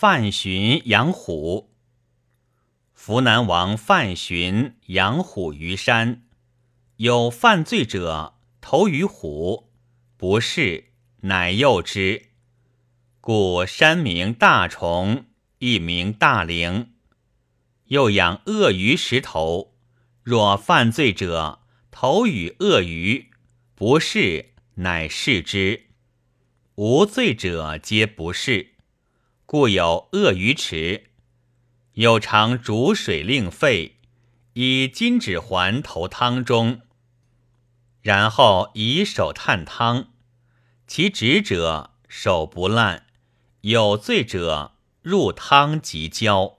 范寻养虎。扶南王范寻养虎于山，有犯罪者投于虎，不是，乃诱之。故山名大虫，亦名大灵。又养鳄鱼石头，若犯罪者投与鳄鱼，不是，乃视之。无罪者皆不是，故有鳄鱼池。有常煮水令沸，以金指环投汤中，然后以手探汤。其直者手不烂，有罪者入汤即焦。